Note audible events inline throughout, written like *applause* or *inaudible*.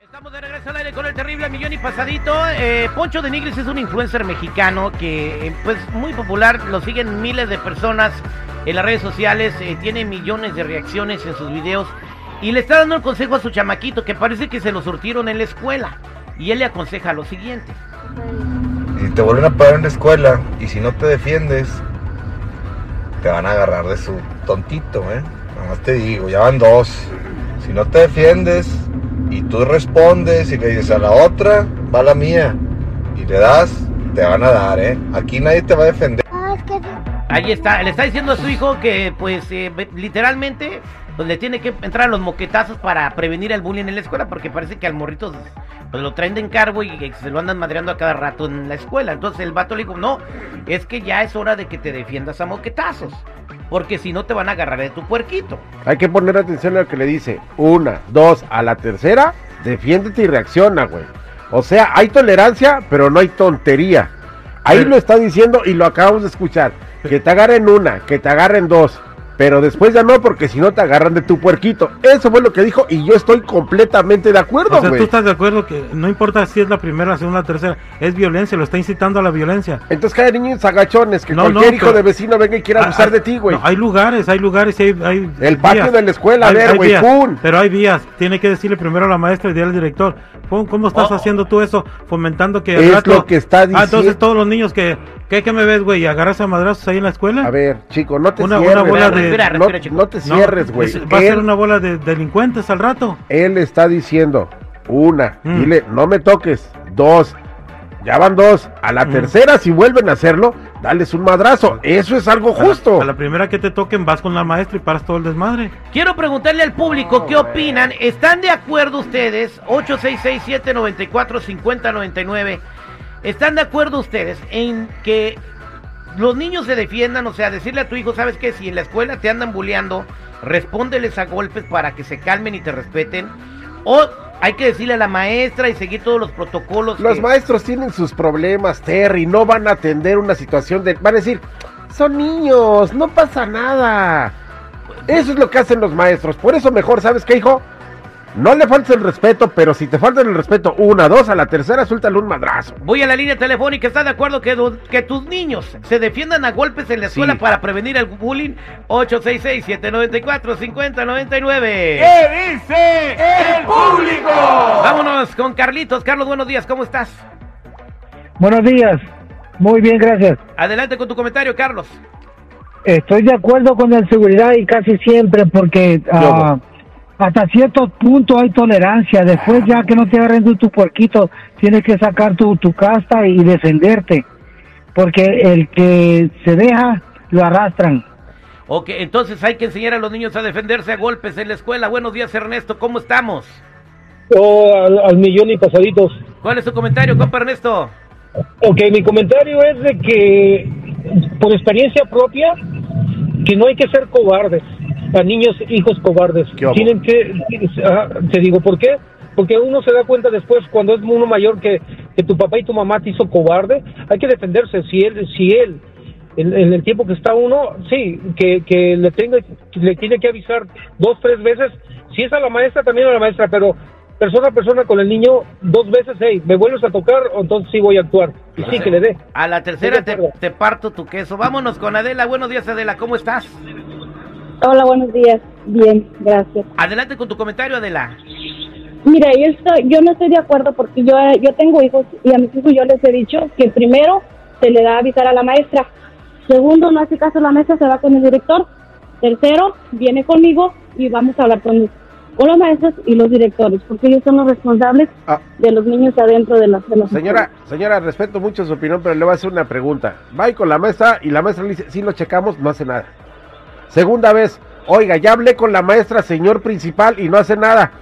Estamos de regreso al aire con el terrible millón y pasadito. Eh, Poncho de Nigris es un influencer mexicano que, eh, pues, muy popular. Lo siguen miles de personas en las redes sociales. eh, tiene millones de reacciones en sus videos. Y le está dando el consejo a su chamaquito que parece que se lo surtieron en la escuela. Y él le aconseja lo siguiente. Te vuelven a parar en la escuela y si no te defiendes, te van a agarrar de su tontito, ¿eh? Nada más te digo, ya van dos. Si no te defiendes y tú respondes y le dices a la otra, va la mía. Y le das, te van a dar, ¿eh? Aquí nadie te va a defender. Ahí está, le está diciendo a su hijo que, pues, eh, literalmente, pues le tiene que entrar a los moquetazos para prevenir el bullying en la escuela, porque parece que al morrito pues, lo traen de encargo y se lo andan madreando a cada rato en la escuela. Entonces el vato le dijo, no, es que ya es hora de que te defiendas a moquetazos, porque si no te van a agarrar de tu puerquito. Hay que poner atención a lo que le dice. Una, dos, a la tercera, defiéndete y reacciona, güey. O sea, hay tolerancia, pero no hay tontería. Ahí Pero- lo está diciendo y lo acabamos de escuchar. Que te agarren una, que te agarren dos. Pero después ya no, porque si no te agarran de tu puerquito. Eso fue lo que dijo y yo estoy completamente de acuerdo, O sea, tú estás de acuerdo que no importa si es la primera, la segunda, la tercera, es violencia, lo está incitando a la violencia. Entonces cada niño es agachones, que No, cualquier no, hijo pero- de vecino venga y quiera Ah, abusar ah, de ti, güey. no, hay lugares, hay lugares, y hay, hay El patio vías. de la escuela, a ver, güey. Pero hay vías, tiene que decirle primero a la maestra y dirle al director, ¿cómo, cómo estás Oh. haciendo tú eso? Fomentando que Es rato- lo que está Ah, diciendo. entonces todos los niños que, ¿qué, qué me ves, güey? ¿Agarras a madrazos ahí en la escuela? A ver, chico, no te Una- cierres. una bola de- Respira, no, respira, chico. no te cierres, güey. Va a ser una bola de delincuentes al rato. Él está diciendo, una, Mm. dile, no me toques, dos, ya van dos, a la Mm. tercera si vuelven a hacerlo, dales un madrazo, eso es algo A la- justo. A la, primera que te toquen vas con la maestra y paras todo el desmadre. Quiero preguntarle al público qué opinan. ¿Están de acuerdo ustedes? 866-794-5099. ¿Están de acuerdo ustedes en que los niños se defiendan? O sea, decirle a tu hijo, ¿sabes qué? Si en la escuela te andan bulleando, respóndeles a golpes para que se calmen y te respeten. O hay que decirle a la maestra y seguir todos los protocolos. Los que- maestros tienen sus problemas, Terry, no van a atender una situación de, van a decir, son niños, no pasa nada. Eso es lo que hacen los maestros, por eso mejor, ¿sabes qué, hijo? No le faltes el respeto, pero si te faltan el respeto una, dos, a la tercera, suéltale un madrazo. Voy a la línea telefónica. ¿Estás de acuerdo que, tus niños se defiendan a golpes en la escuela Sí. para prevenir el bullying? 866-794-5099. ¿Qué dice el público? Vámonos con Carlitos. Carlos, buenos días. ¿Cómo estás? Buenos días. Muy bien, gracias. Adelante con tu comentario, Carlos. Estoy de acuerdo con la seguridad y casi siempre porque hasta cierto punto hay tolerancia. Después ya que no te agarren tu puerquito, tienes que sacar tu, tu casta y defenderte. Porque el que se deja, lo arrastran. Ok, entonces hay que enseñar a los niños a defenderse a golpes en la escuela. Buenos días, Ernesto. ¿Cómo estamos? al, al millón y pasaditos. ¿Cuál es tu comentario, compa Ernesto? Ok, mi comentario es de que, por experiencia propia, que no hay que ser cobardes, a niños, hijos cobardes. Tienen que, ah, te digo, ¿por qué? Porque uno se da cuenta después, cuando es uno mayor, que, que tu papá y tu mamá te hizo cobarde, hay que defenderse. Si él, si él, en, en el tiempo que está uno, sí, que, que le tenga, le tiene que avisar dos, tres veces, si es a la maestra, también a la maestra, pero persona a persona con el niño, dos veces, hey, me vuelves a tocar, entonces sí voy a actuar. Y sí, que le dé. A la tercera te, te parto tu queso. Vámonos con Adela. Buenos días, Adela. ¿Cómo estás? Hola, buenos días. Bien, gracias. Adelante con tu comentario, Adela. Mira, yo, estoy, yo no estoy de acuerdo porque yo, yo tengo hijos y a mis hijos yo les he dicho que primero se le da a avisar a la maestra. Segundo, no hace caso a la maestra, se va con el director. Tercero, viene conmigo y vamos a hablar con con los maestros y los directores, porque ellos son los responsables Ah. de los niños adentro de las, de las Señora, escuelas. señora, respeto mucho su opinión, pero le voy a hacer una pregunta. Va con la maestra y la maestra le dice, sí lo checamos, no hace nada. Segunda vez, oiga, ya hablé con la maestra, señor principal, y no hace nada.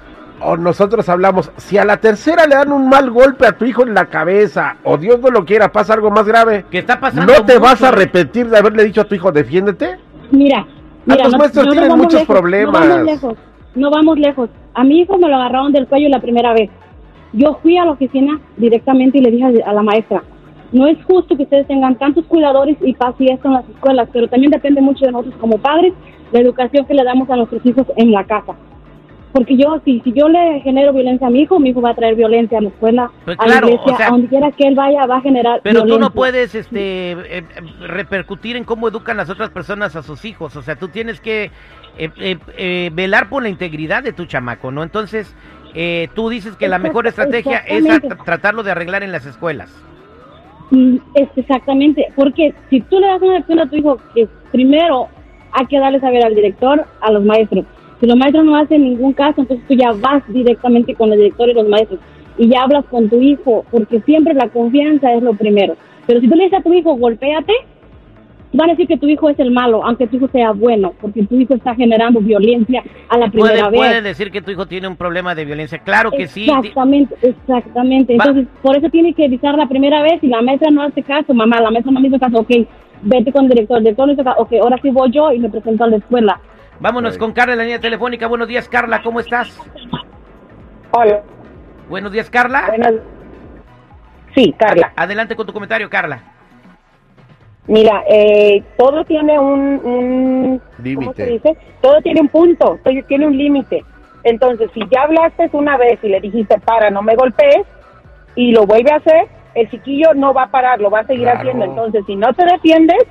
O nosotros hablamos, si a la tercera le dan un mal golpe a tu hijo en la cabeza, o Dios no lo quiera, pasa algo más grave, ¿Qué está pasando? ¿no te mucho, vas a ¿eh? arrepentir de haberle dicho a tu hijo, defiéndete? Mira, mira, los no- maestros no tienen vamos muchos lejos, problemas. No vamos lejos, no vamos lejos. A mi hijo me lo agarraron del cuello la primera vez. Yo fui a la oficina directamente y le dije a a la maestra, no es justo que ustedes tengan tantos cuidadores y pase esto en las escuelas, pero también depende mucho de nosotros como padres, la educación que le damos a nuestros hijos en la casa. Porque yo, si, si yo le genero violencia a mi hijo, mi hijo va a traer violencia a la escuela, Pues a claro, la iglesia, o sea- a donde quiera que él vaya, va a generar Pero tú no puedes este, eh, repercutir en cómo educan las otras personas a sus hijos. O sea, tú tienes que eh, eh, eh, velar por la integridad de tu chamaco, ¿no? Entonces, eh, tú dices que la mejor estrategia es tratarlo de arreglar en las escuelas. Es exactamente, porque si tú le das una lección a tu hijo, que primero hay que darle saber al director, a los maestros. Si los maestros no hacen ningún caso, entonces tú ya vas directamente con el director y los maestros y ya hablas con tu hijo, porque siempre la confianza es lo primero. Pero si tú le dices a tu hijo, golpéate, van a decir que tu hijo es el malo, aunque tu hijo sea bueno, porque tu hijo está generando violencia a la Puede, primera vez. puede decir que tu hijo tiene un problema de violencia. Claro que sí. Exactamente, exactamente. Entonces, por eso tiene que avisar la primera vez y la maestra no hace caso, mamá, la maestra no me hizo caso, ok, vete con el director, el director no hizo caso, ok, ahora sí voy yo y me presento a la escuela. Vámonos con Carla en la línea telefónica. Buenos días, Carla, ¿cómo estás? Hola. Buenos días, Carla. Buenas. Sí, Carla. Adelante con tu comentario, Carla. Mira, eh, todo tiene un, un ¿cómo Límite. dice? Todo tiene un punto, todo tiene un límite. Entonces, si ya hablaste una vez y le dijiste para, no me golpees, y lo vuelve a hacer, el chiquillo no va a parar, lo va a seguir Claro. haciendo. Entonces, si no te defiendes,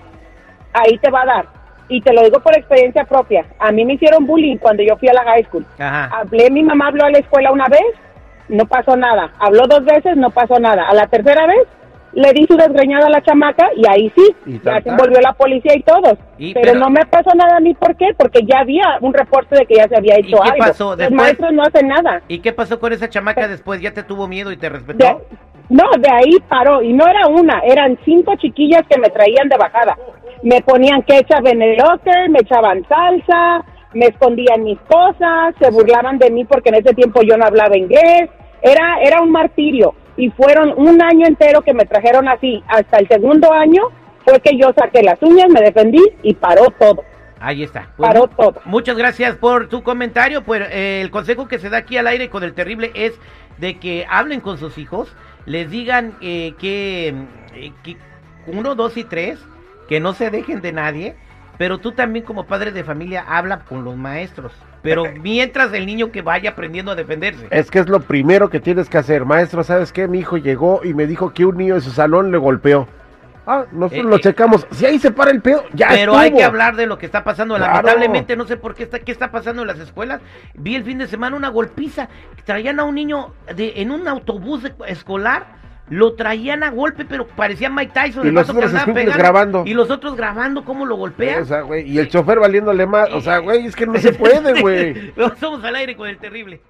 ahí te va a dar. Y te lo digo por experiencia propia. A mí me hicieron bullying cuando yo fui a la high school. Ajá. Hablé, mi mamá habló a la escuela una vez, no pasó nada. Habló dos veces, no pasó nada. A la tercera vez, le di su desgreñada a la chamaca y ahí sí, Y ya se tan. envolvió la policía y todos. Y- pero, pero- no me pasó nada a mí, ¿por qué? Porque ya había un reporte de que ya se había ¿Y hecho qué algo. pasó? Los Después- maestros no hacen nada. ¿Y qué pasó con esa chamaca después? ¿Ya te tuvo miedo y te respetó? De- no, de ahí paró. Y no era una, eran cinco chiquillas que me traían de bajada. Me ponían ketchup en el locker, me echaban salsa, me escondían mis cosas, se burlaban de mí porque en ese tiempo yo no hablaba inglés. Era, era un martirio. Y fueron un año entero que me trajeron así. Hasta el segundo año fue que yo saqué las uñas, me defendí y paró todo. Ahí está. Pues, Paró todo. Muchas gracias por tu comentario. Pues eh, el consejo que se da aquí al aire con el terrible es de que hablen con sus hijos, les digan eh, que, eh, que uno, dos y tres, que no se dejen de nadie, pero tú también como padre de familia habla con los maestros. Pero *laughs* mientras el niño que vaya aprendiendo a defenderse. Es que es lo primero que tienes que hacer. Maestro, ¿sabes qué? Mi hijo llegó y me dijo que un niño de su salón le golpeó. Ah, nosotros Eh, lo eh. checamos. Si ahí se para el pedo, ya Pero hay que hablar de lo que está pasando. Claro. Lamentablemente, no sé por qué está, qué está pasando en las escuelas. Vi el fin de semana una golpiza. Traían a un niño de, en un autobús escolar. Lo traían a golpe, pero parecía Mike Tyson. Y el los que otros *laughs* pegando. grabando. Y los otros grabando cómo lo golpean. O sea, güey, y el chofer valiéndole más. O sea, güey, es que no *laughs* se puede, güey. *laughs* Somos al aire con el terrible.